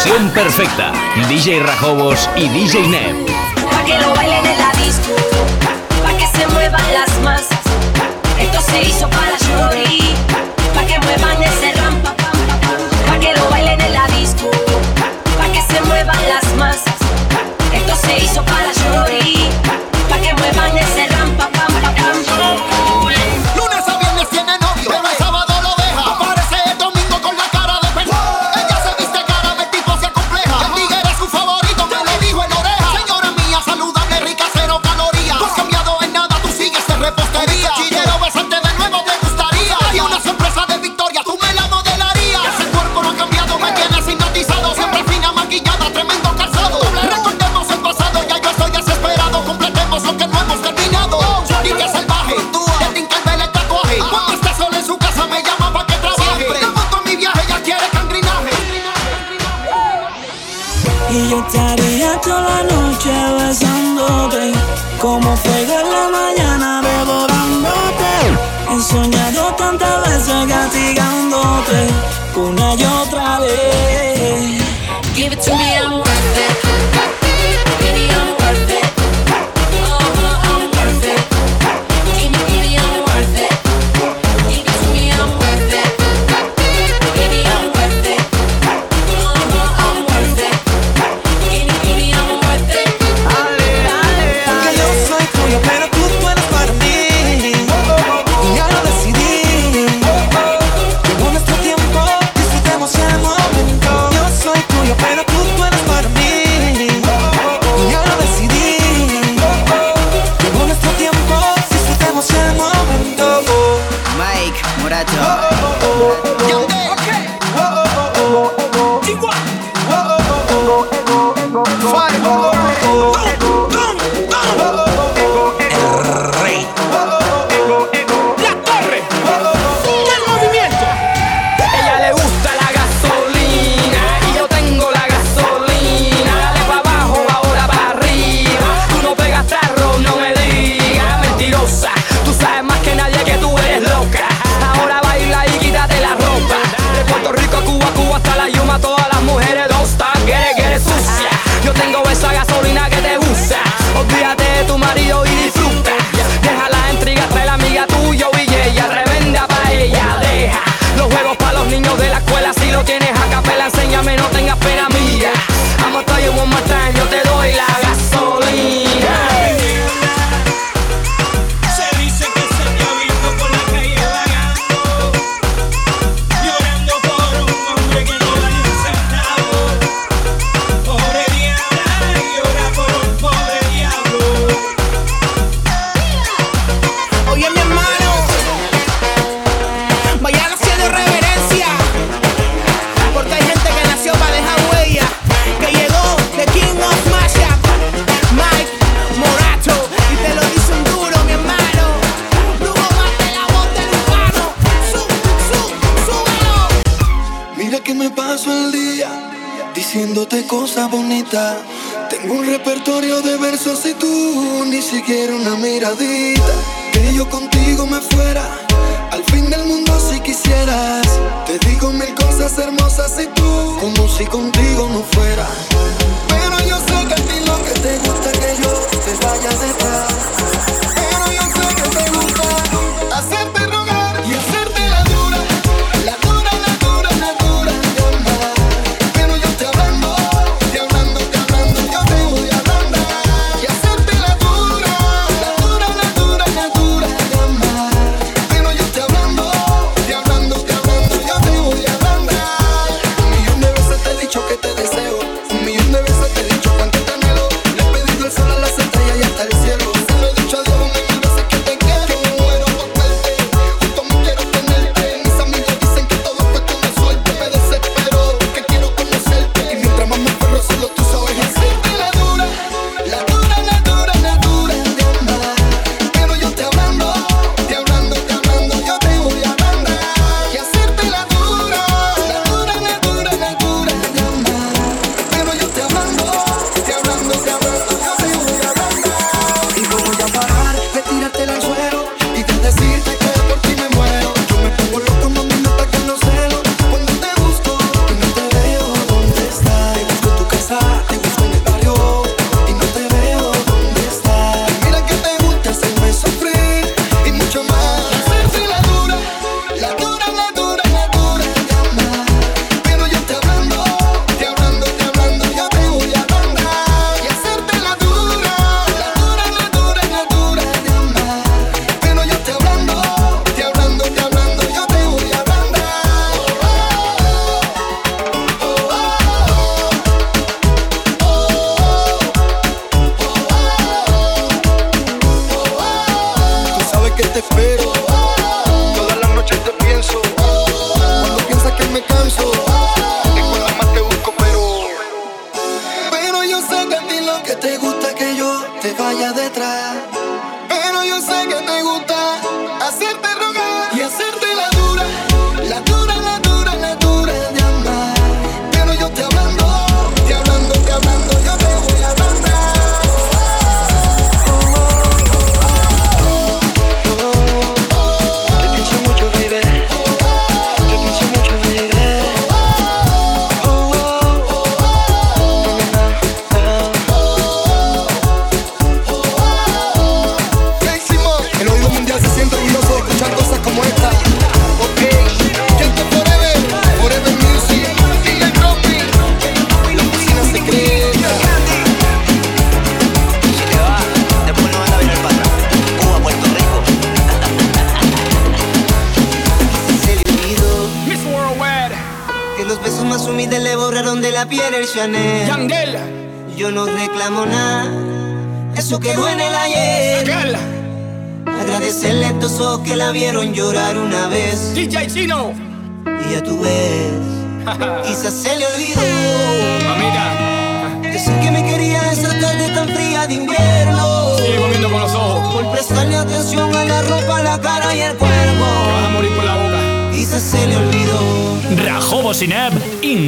fusión perfecta. DJ Rajobos y DJ Neb. Pa' que lo bailen en la disco, pa' que se muevan las masas. Esto se hizo para Shori, pa' que muevan ese rampa, pa' que lo bailen en la disco, pa' que se muevan las masas. Esto se hizo para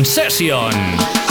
Session.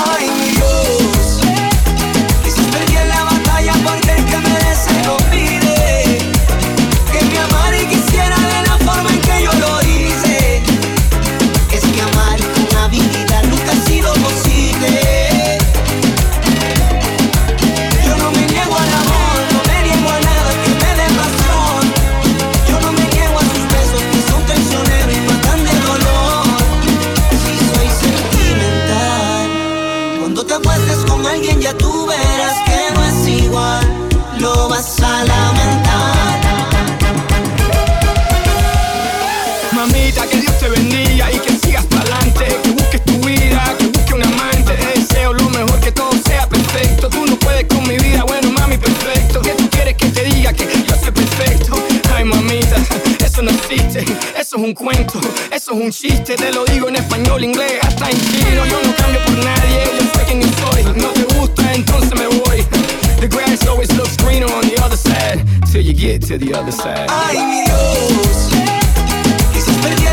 un chiste, te lo digo en español, inglés, hasta en chino. Yo no cambio por nadie, yo sé quién soy. No te gusta, entonces me voy. The grass always looks greener on the other side, till you get to the other side. Ay, mi Dios, quizás perdí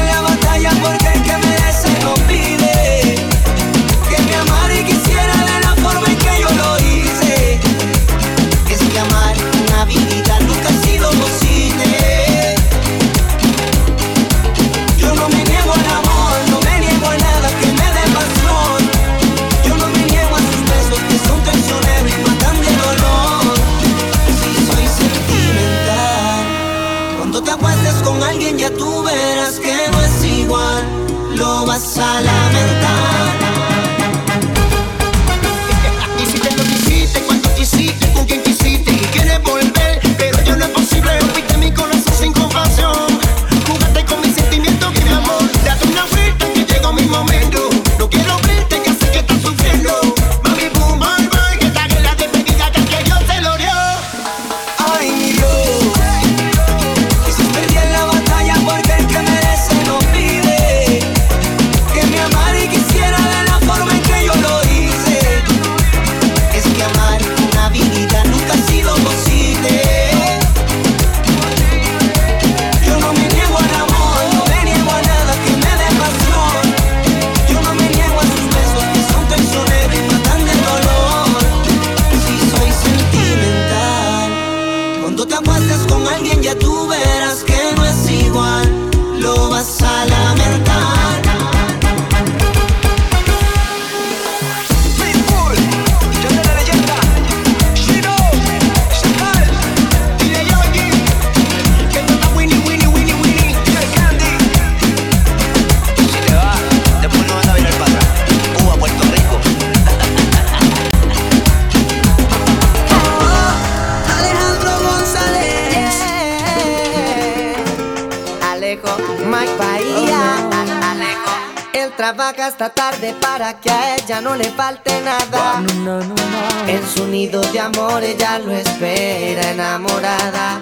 En su nido de amor ella lo espera enamorada.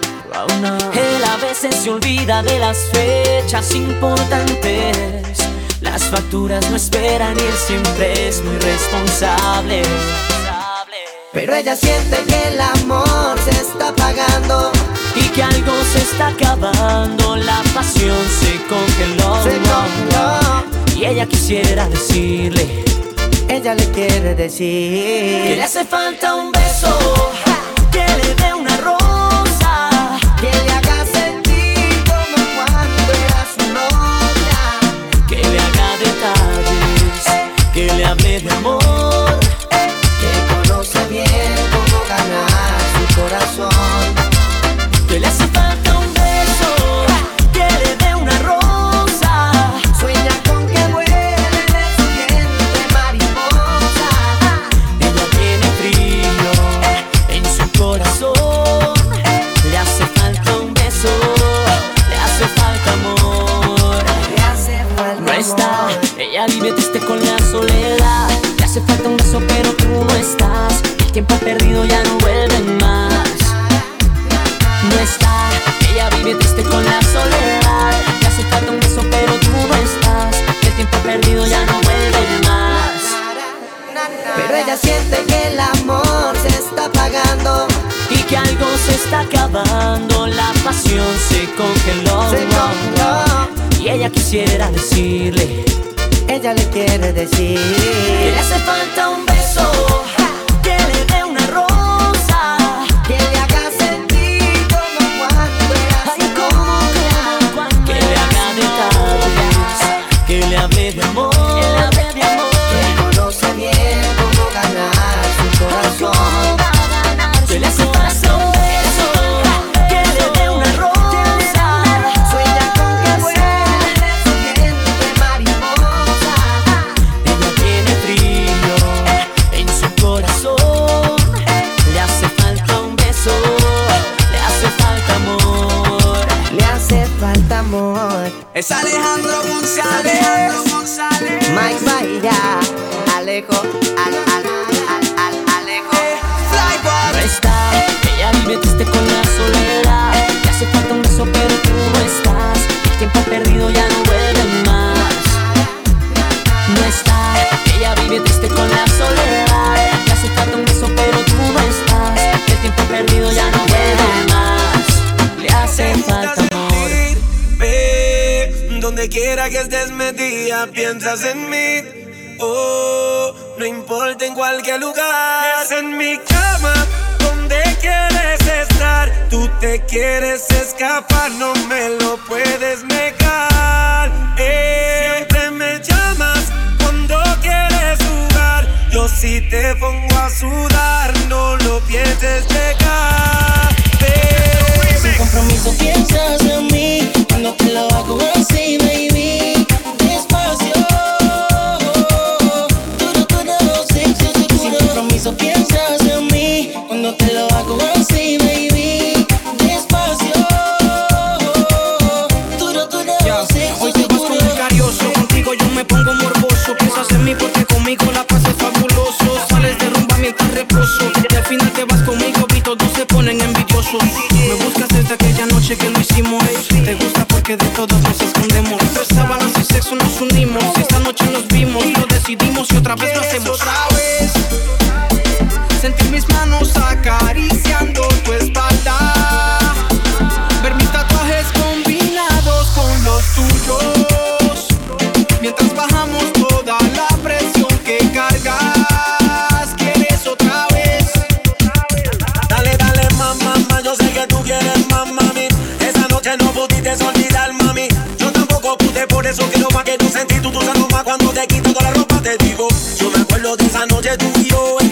Él a veces se olvida de las fechas importantes. Las facturas no esperan y él siempre es muy responsable. Pero ella siente que el amor se está apagando y que algo se está acabando. La pasión se congeló. Se congeló. Y ella quisiera decirle ella le quiere decir que le hace falta un beso, que le tiempo perdido ya no vuelve más. No está, ella vive triste con la soledad. Ya hace falta un beso, pero tú no estás. El tiempo perdido ya no vuelve más. Pero ella siente que el amor se está apagando. Y que algo se está acabando, la pasión se congeló. Y ella quisiera decirle, ella le quiere decir, que le hace falta un beso Es Alejandro González. Alejandro González. Mike Baila. Alejo. Al, al, al, al, Alejo. Eh, Fly, Presta, que ya me metiste con la Quiera que estés metida, piensas en mí. Oh, no importa en cualquier lugar. Es en mi cama, donde quieres estar. Tú te quieres escapar, no me lo puedes negar. Eh. Siempre me llamas cuando quieres jugar. Yo si te pongo a sudar, no lo pienses llegar. Eh. Sin compromiso piensas en mí cuando te lo hago así que de todos nos escondemos. Tres sábanas y sexo nos unimos. Y esta noche nos vimos, lo decidimos y otra vez lo hacemos. Por eso quiero más que tu sentí, tú, tú sabes más cuando te quito toda la ropa, te digo. Yo me acuerdo de esa noche tú y yo.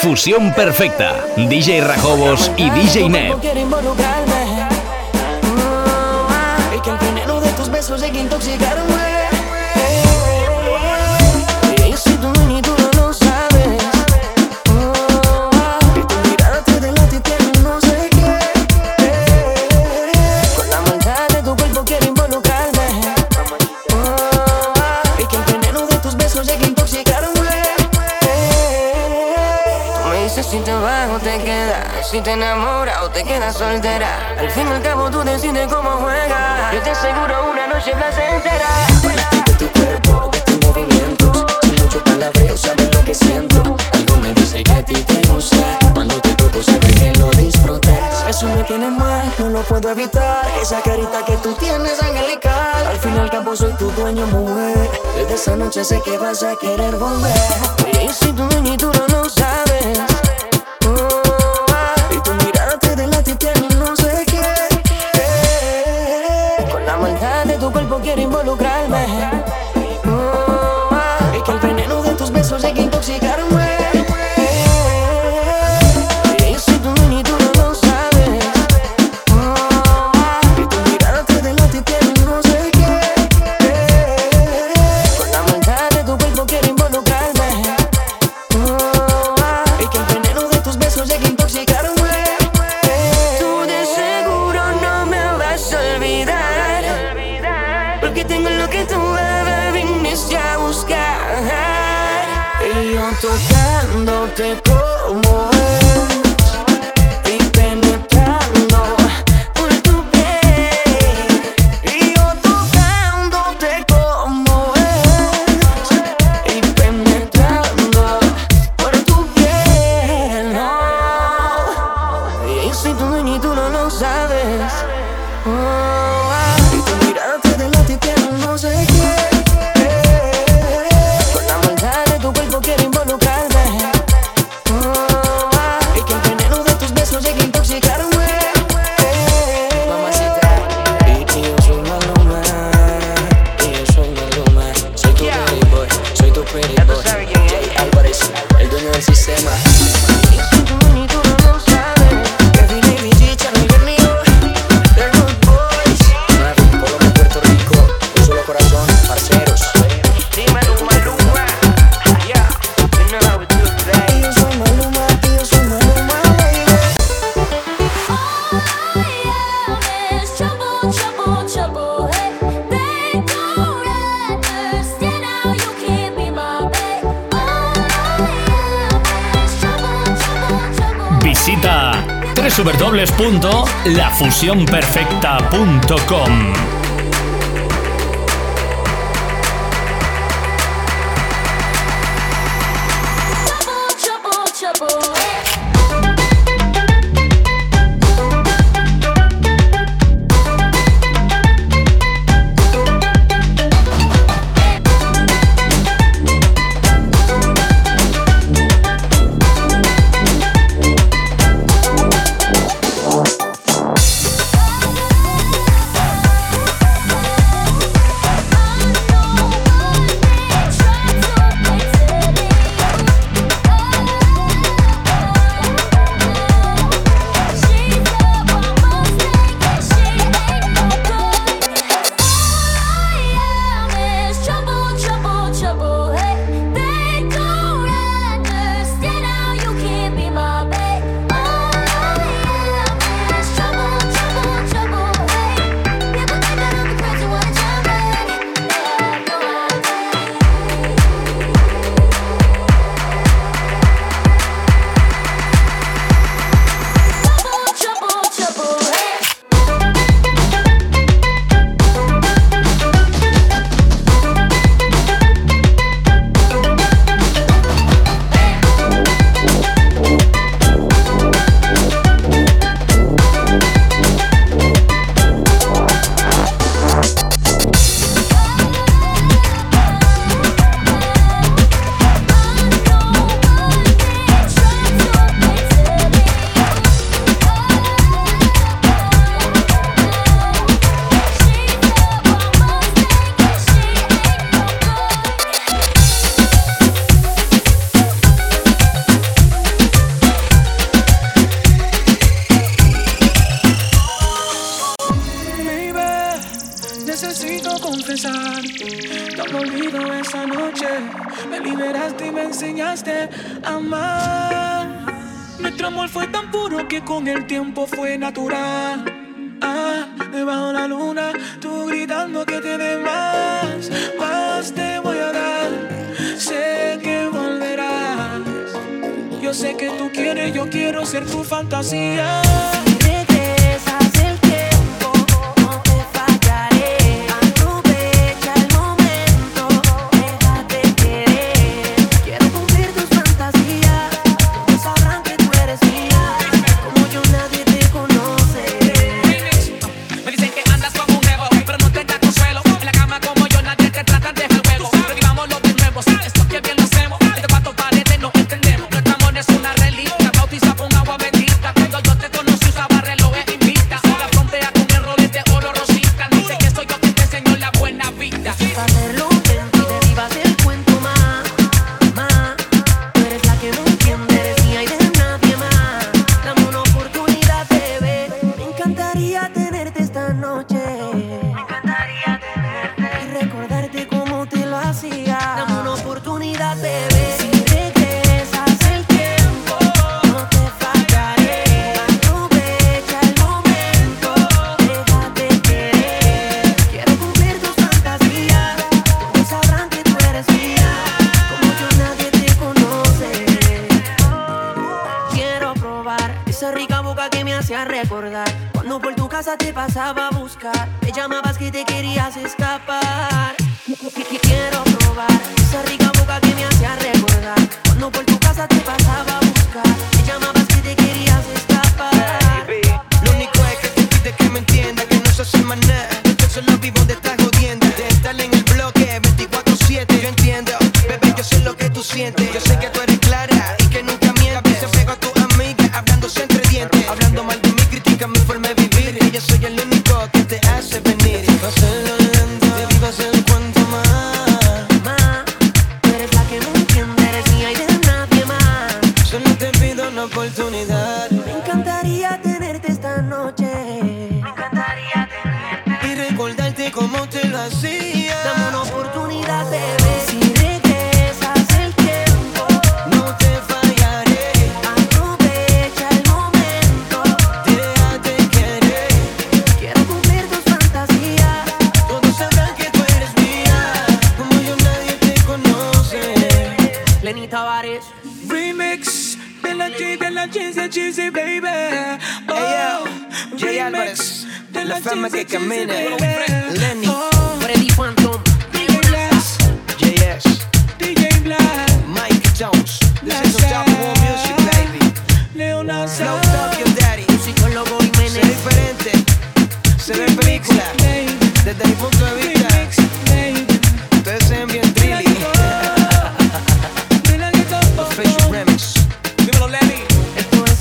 Fusión perfecta. DJ Rajobos y DJ Net. soltera, soltera. Al fin y al cabo tú decides cómo juegas. Yo te aseguro una noche placentera. De tu cuerpo, de tus movimientos. Sin mucho palabreo, sabes lo que siento. Algo me dice que a ti te gusta. Cuando te toco, sabes que lo disfrutas. Eso me tiene mal, no lo puedo evitar. Esa carita que tú tienes, angelical. Al fin y al cabo soy tu dueño, mujer. Desde esa noche sé que vas a querer volver. Y si tu dueño y tú no lo sabes. Como www.lafusionperfecta.com.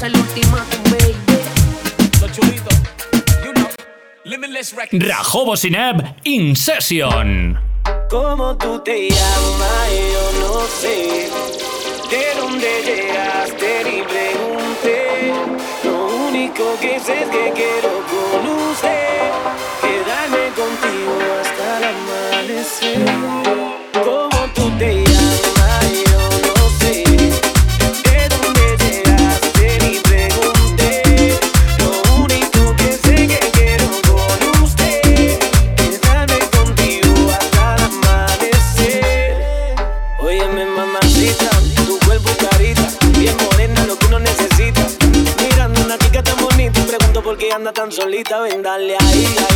el ultimátum, baby. Lo chulito. You know. Limitless Records. Rajobo Sineb In Session. ¿Cómo tú te llamas? Yo no sé. ¿De dónde llegaste? Ni pregunté. Lo único que sé es que quiero con usted. Quedarme contigo hasta el amanecer. solita, ven dale ahí.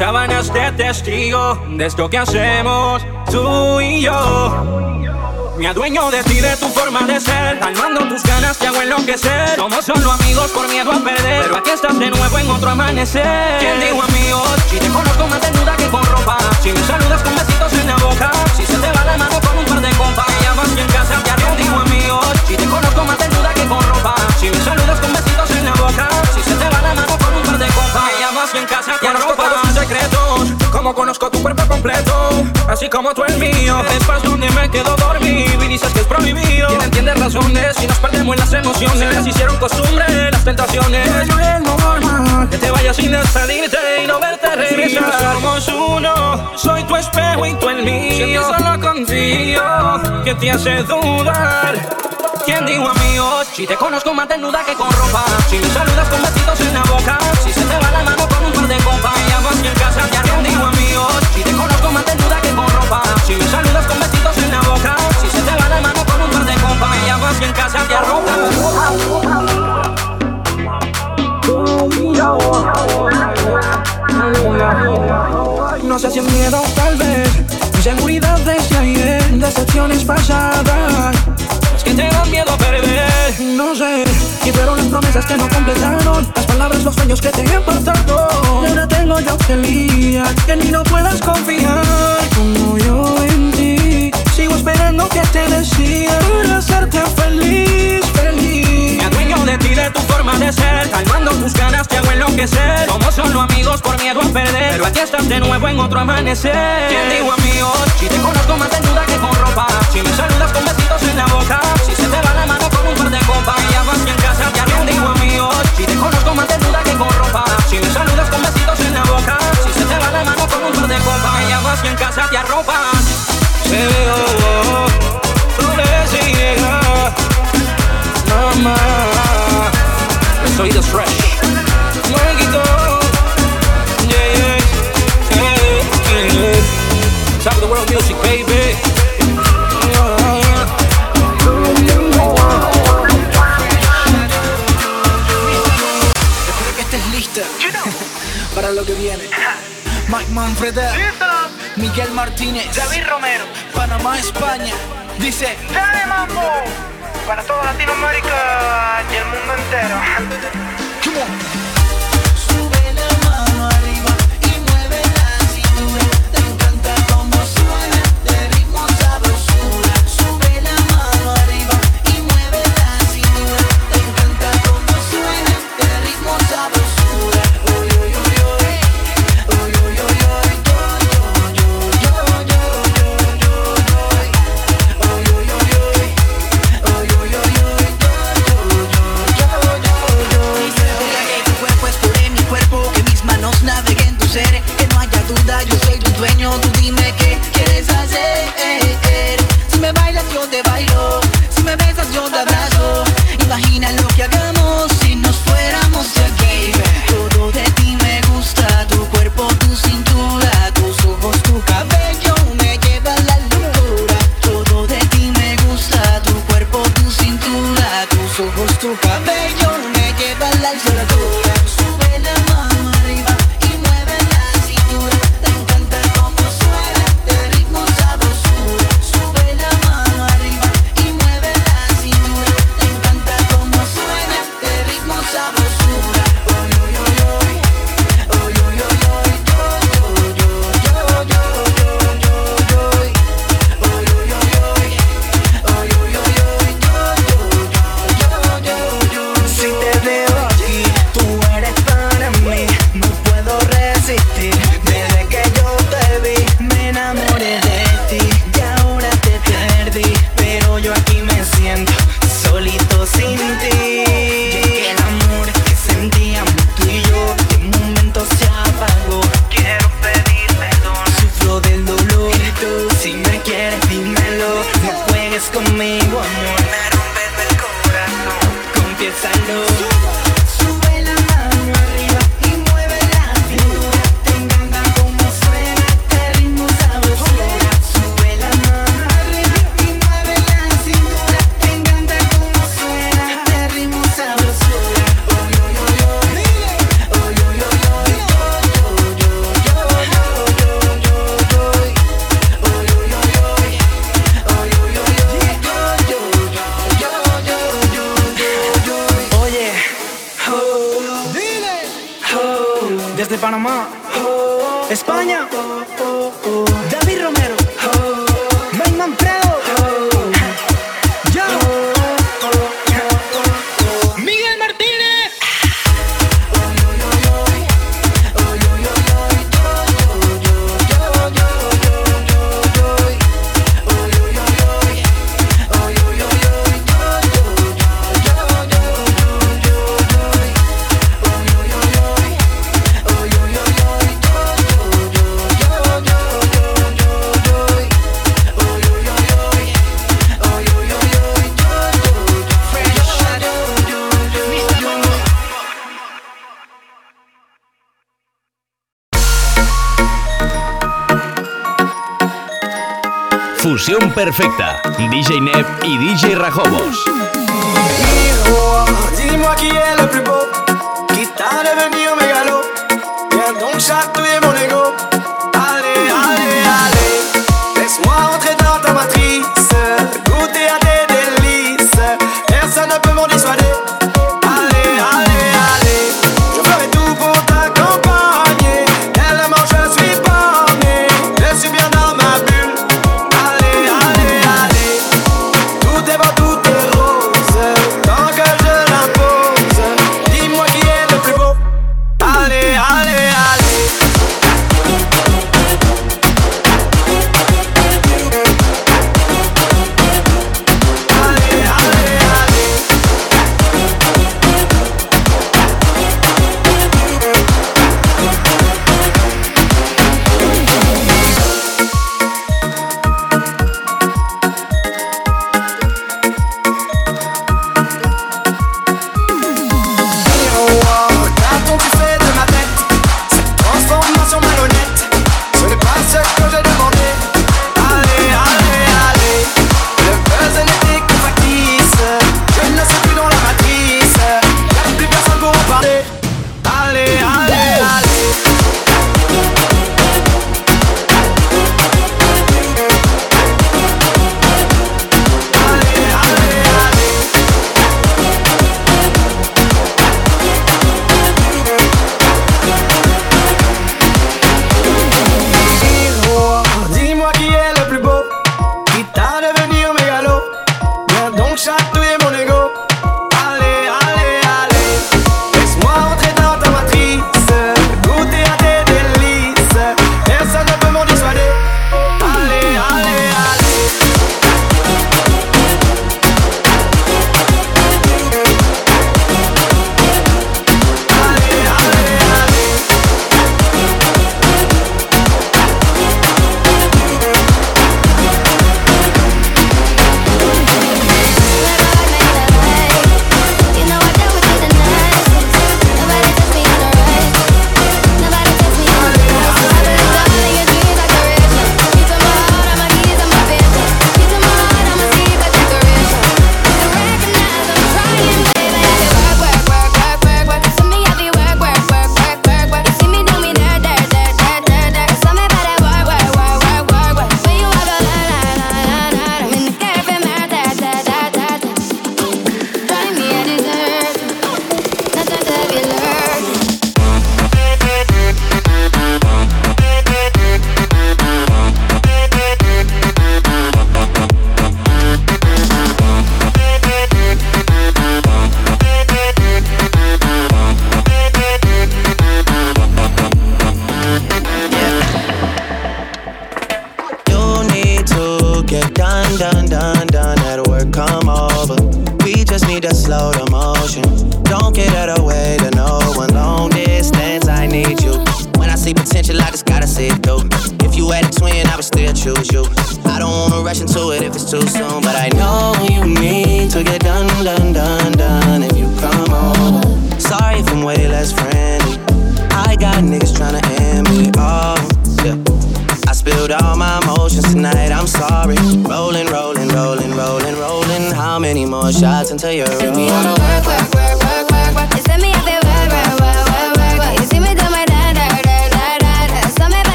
sábanas de testigo de esto que hacemos tú y yo. Me adueño de ti, de tu forma de ser Calmando tus ganas, te hago enloquecer Somos solo amigos por miedo a perder Pero aquí estás de nuevo en otro amanecer ¿Quién dijo amigos? Si te conozco más desnuda que con ropa Si me saludas con besitos en la boca Si se te va la mano con un par de compas Me llamas y en casa te ¿Quién dijo amigos? Si te conozco más desnuda que con ropa Si me saludas con besitos en la boca Si se te va la mano con un par de compas Me llamas y en casa como conozco tu cuerpo completo, así como tú el mío. Espacio donde me quedo dormido y dices que es prohibido. ¿Quién entiende razones si nos perdemos en las emociones? Las hicieron costumbre las tentaciones. Pero es normal que te vayas sin despedirte y no verte regresar. Sí, somos uno, soy tu espejo y tú el mío. Si Siento solo contigo que te hace dudar. ¿Quién dijo amigos? Oh, si te conozco más desnuda que con ropa Si me saludas con vestidos en la boca Si se te va la mano con un par de copas Y aguas que en casa te si saludas con besitos en la boca. Si se te va la mano con un par de copas Me llamo aquí en casa, te No sé si es miedo tal vez Inseguridad desde ayer Decepciones pasadas. Es que te dan miedo perder No sé, y fueron las promesas que no completaron Las palabras, los sueños que te he apartado. Y ahora tengo yo que lidiar Que ni no puedas confiar Como yo en ti. Sigo esperando que te decida Para hacerte feliz, feliz. Me adueño de ti, de tu forma de ser Calmando tus ganas te hago enloquecer. Somos solo amigos por miedo a perder. Pero aquí estás de nuevo en otro amanecer. ¿Quién digo amigos? Si te conozco más desnuda que con ropa. Si me saludas con besitos en la boca. Si se te va la mano con un par de copas conozco más desnuda que con ropa. Si me saludas con besitos en la boca Si se te va la mano con un de copas. En casa, fresh. Yeah, yeah Top of the world music, baby que viene. Mike Manfreda, Miguel Martínez, David Romero, Panamá, España. Dice: Dale mambo para toda Latinoamérica y el mundo entero. Come on. DJ Neb y DJ Rajobos.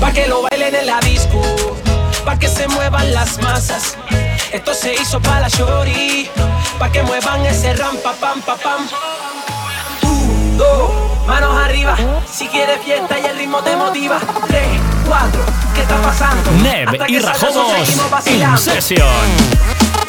Pa' que lo bailen en la disco, pa' que se muevan las masas. Esto se hizo para la shorty, pa' que muevan ese rampa, pam, pam, pam. Dos, manos arriba, si quieres fiesta y el ritmo te motiva. Tres, cuatro, ¿qué está pasando? Neb y Rajomos, en sesión.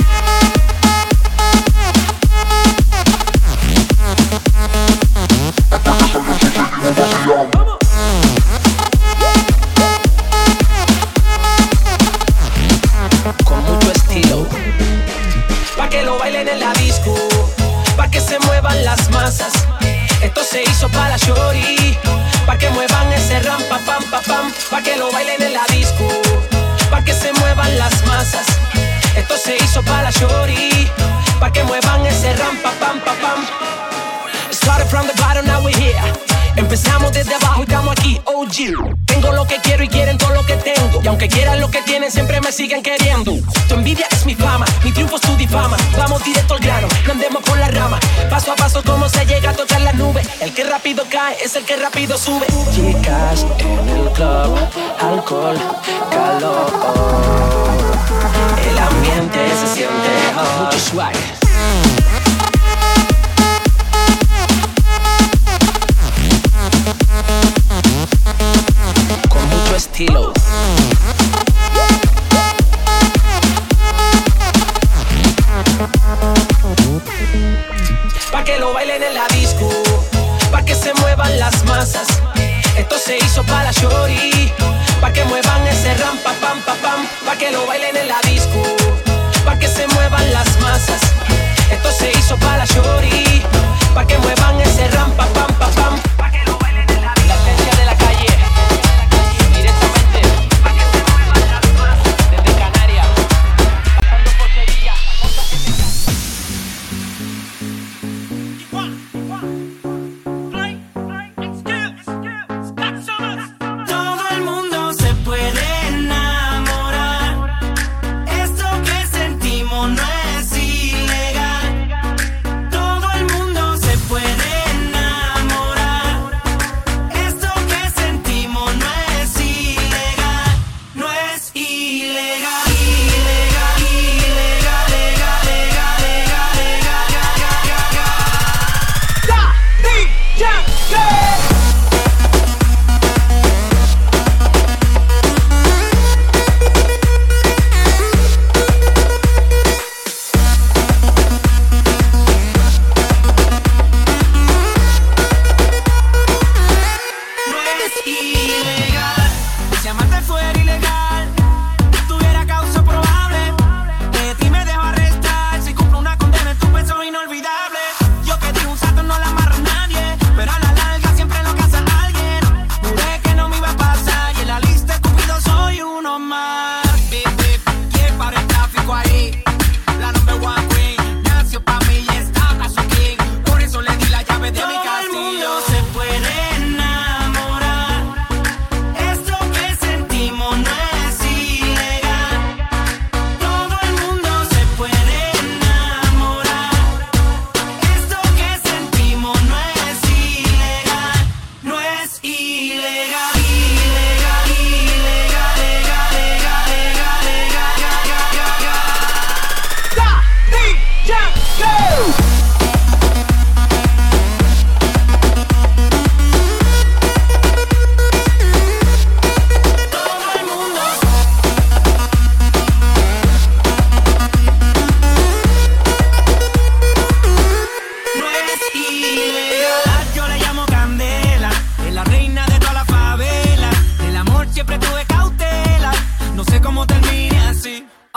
Quieran lo que tienen, siempre me siguen queriendo. Tu envidia es mi fama, mi triunfo es tu difama. Vamos directo al grano, no andemos por la rama. Paso a paso, cómo se llega a tocar las nubes. El que rápido cae es el que rápido sube. Chicas en el club, alcohol, calor. El ambiente se siente hot. Mucho swag.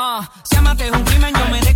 Uh, si amate un crimen, yo me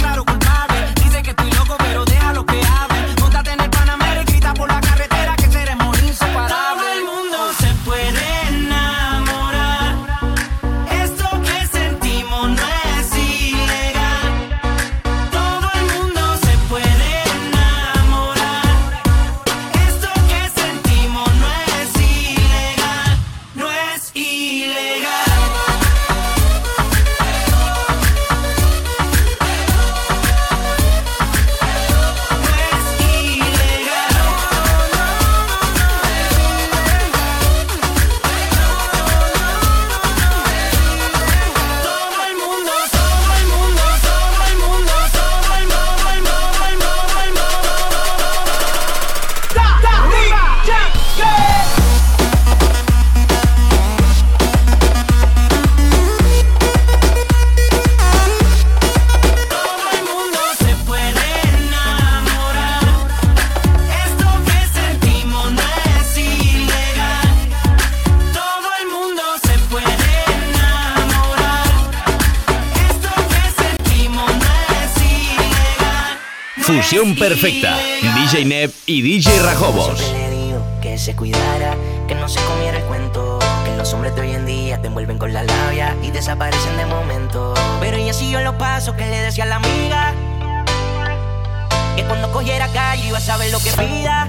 Perfecta, DJ Neb y DJ Rajobos. Siempre le digo que se cuidara, que no se comiera el cuento. Que los hombres de hoy en día te envuelven con la labia y desaparecen de momento. Pero ella siguió los pasos que le decía a la amiga. Que cuando cogiera calle iba a saber lo que pida.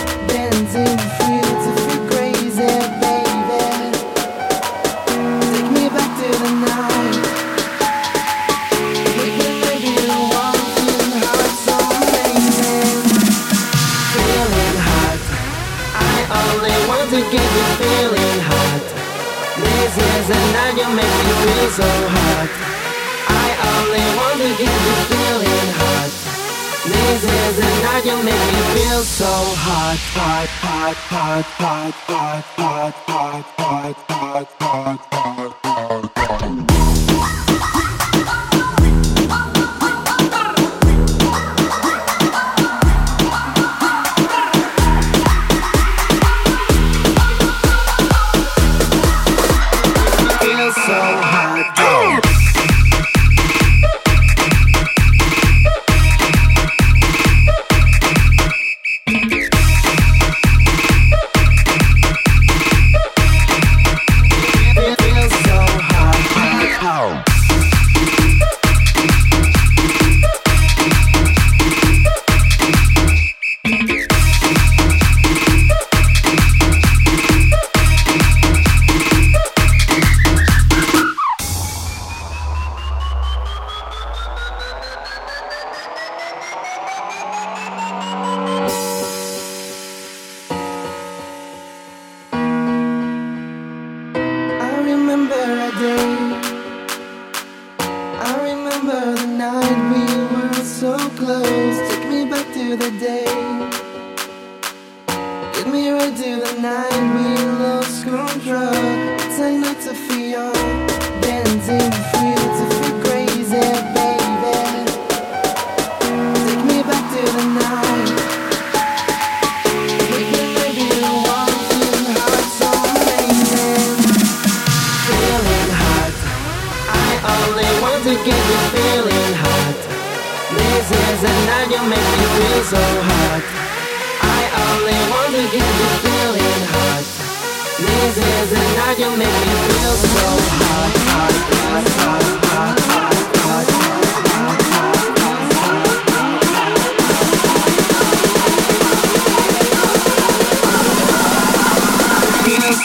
so hot. I only want to get you feeling hot. This is the night you make me feel so hot, hot, hot, hot, hot, hot, hot, hot, hot, hot, hot, hot. make me feel so hot. I only want to get you feeling hot. This is the night you make me feel so hot, hot, hot, hot, hot, hot, hot.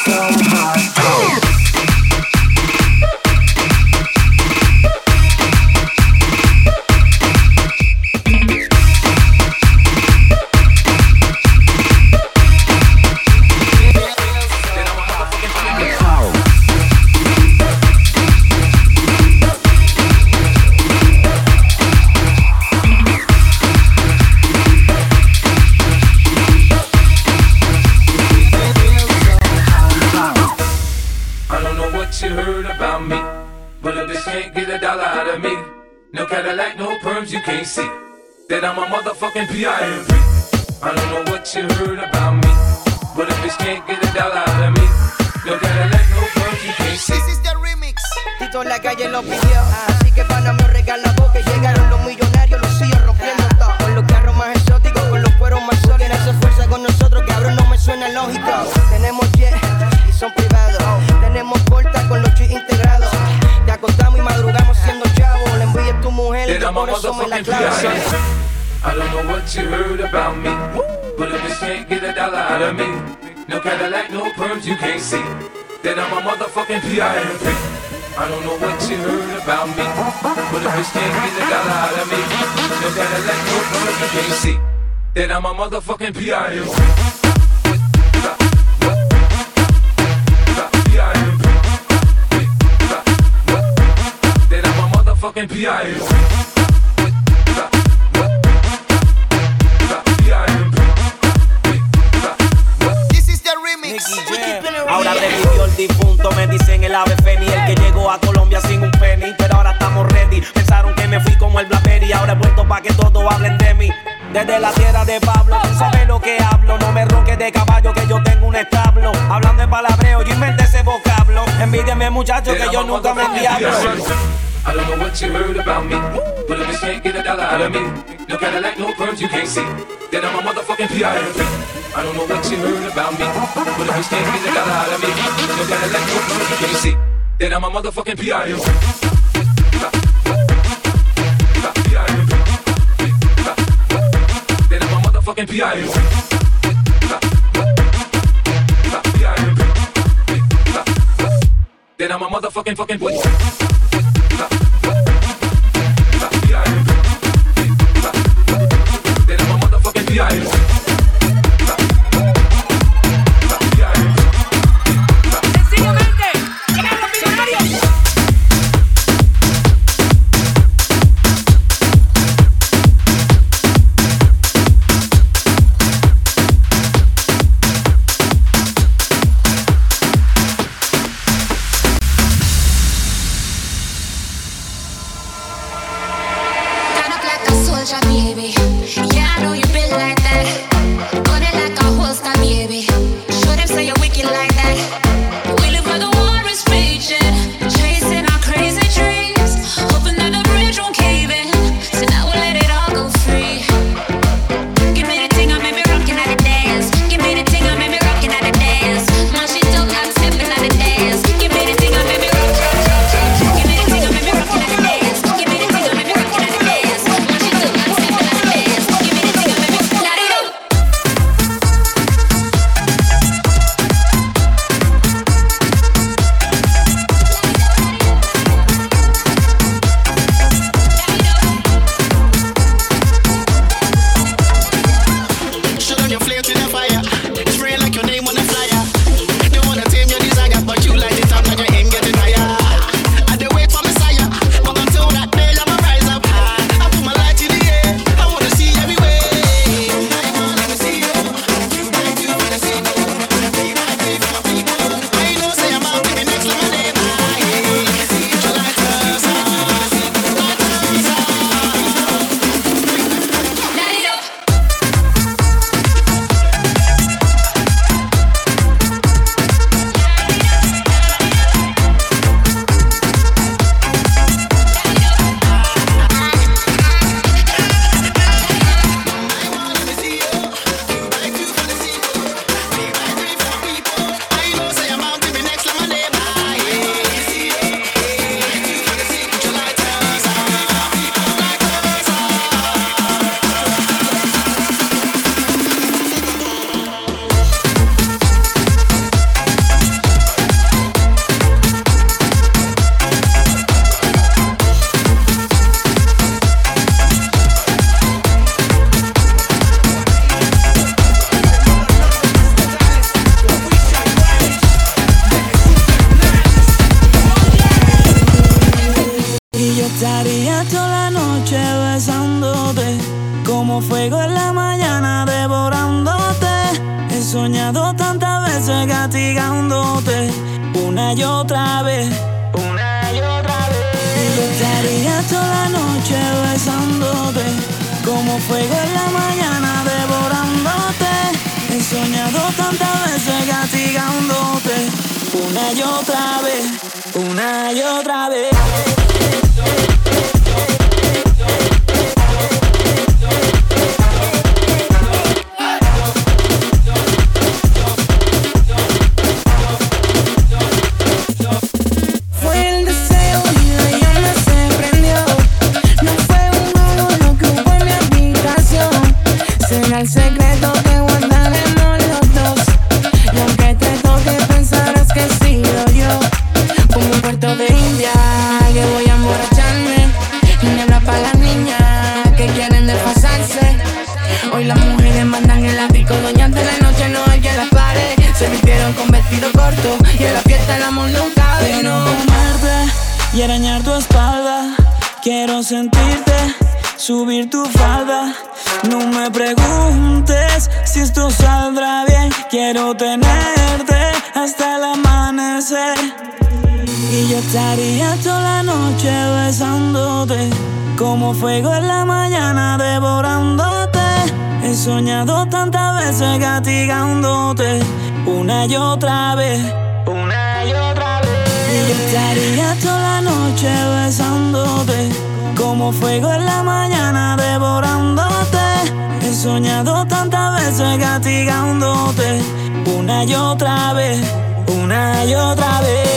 So hot. NPI motherfucking piano. desde la tierra de Pablo. Sabe lo que hablo, no me ronques de caballo que yo tengo un establo. Hablando de palabreo, yo inventé ese vocablo. Envídeme muchachos que yo nunca me diablo. I don't know what you heard about me, but if you can't get a dollar out of me, no Cadillac, no perms, you can't see. Then I'm a motherfucking P.I.M.P. I don't know what you heard about me, but if you can't get a dollar out of me, no Cadillac, no perms, you can't see. Then I'm a motherfucking P.I.M.P. motherfucking PIMP. Then I'm a motherfucking fucking boy. Then I'm a motherfucking PIMP. Hoy las mujeres mandan el ático, doñas de la noche no hay que las pare. Se vistieron con vestido corto y en la fiesta el amor no cabe. No. comerte y arañar tu espalda. Quiero sentirte, subir tu falda. No me preguntes si esto saldrá bien. Quiero tenerte hasta el amanecer. Y yo estaría toda la noche besándote. Como fuego en la mañana devorándote. He soñado tantas veces castigándote. Una y otra vez. Una y otra vez. Y Estaría toda la noche besándote, como fuego en la mañana devorándote. He soñado tantas veces castigándote, una y otra vez, una y otra vez.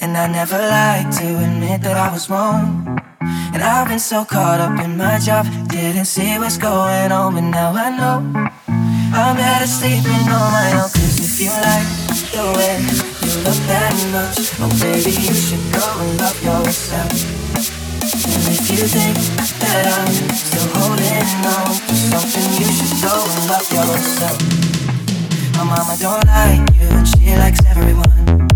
And I never like to admit that I was wrong. And I've been so caught up in my job, didn't see what's going on, but now I know. I'm better sleeping on my own, cause if you like the way you look that much, oh baby, you should go and love yourself. And if you think that I'm still holding on to something, you should go and love yourself. My mama don't like you and she likes everyone.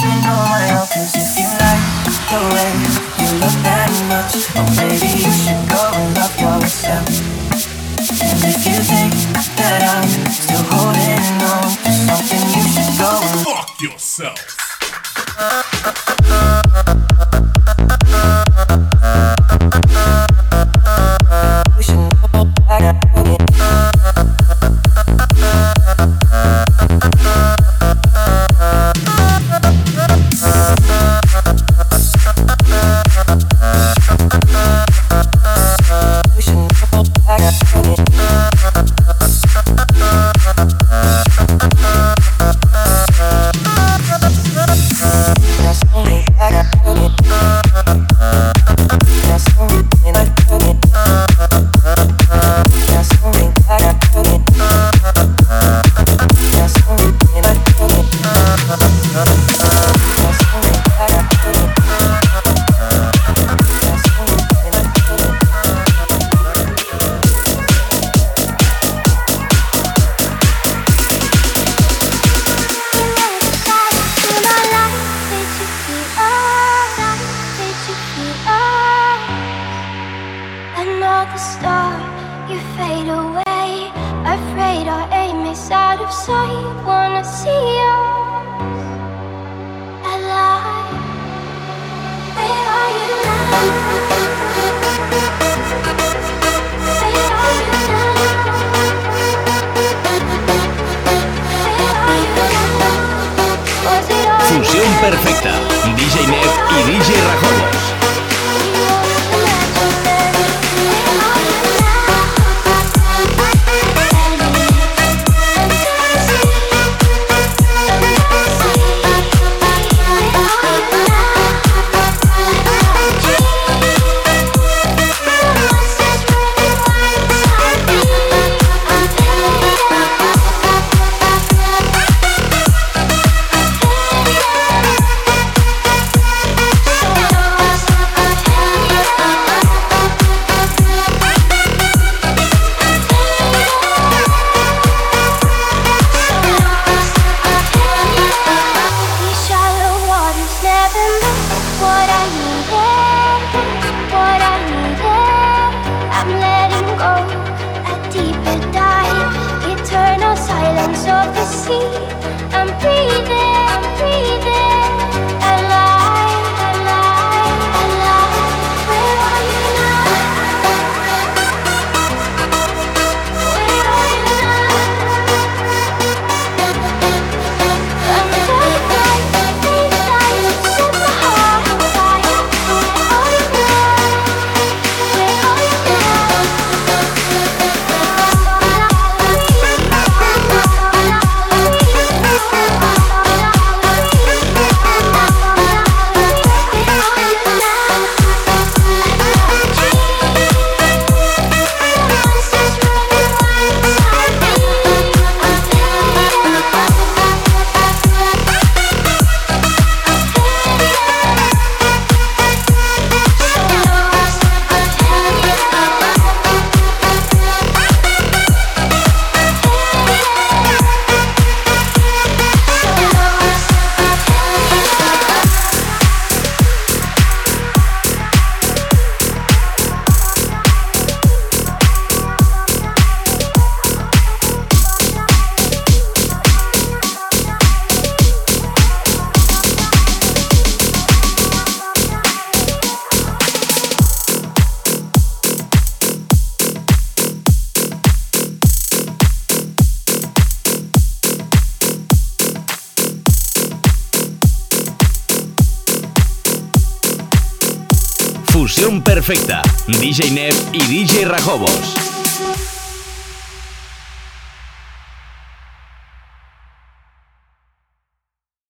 yourselves.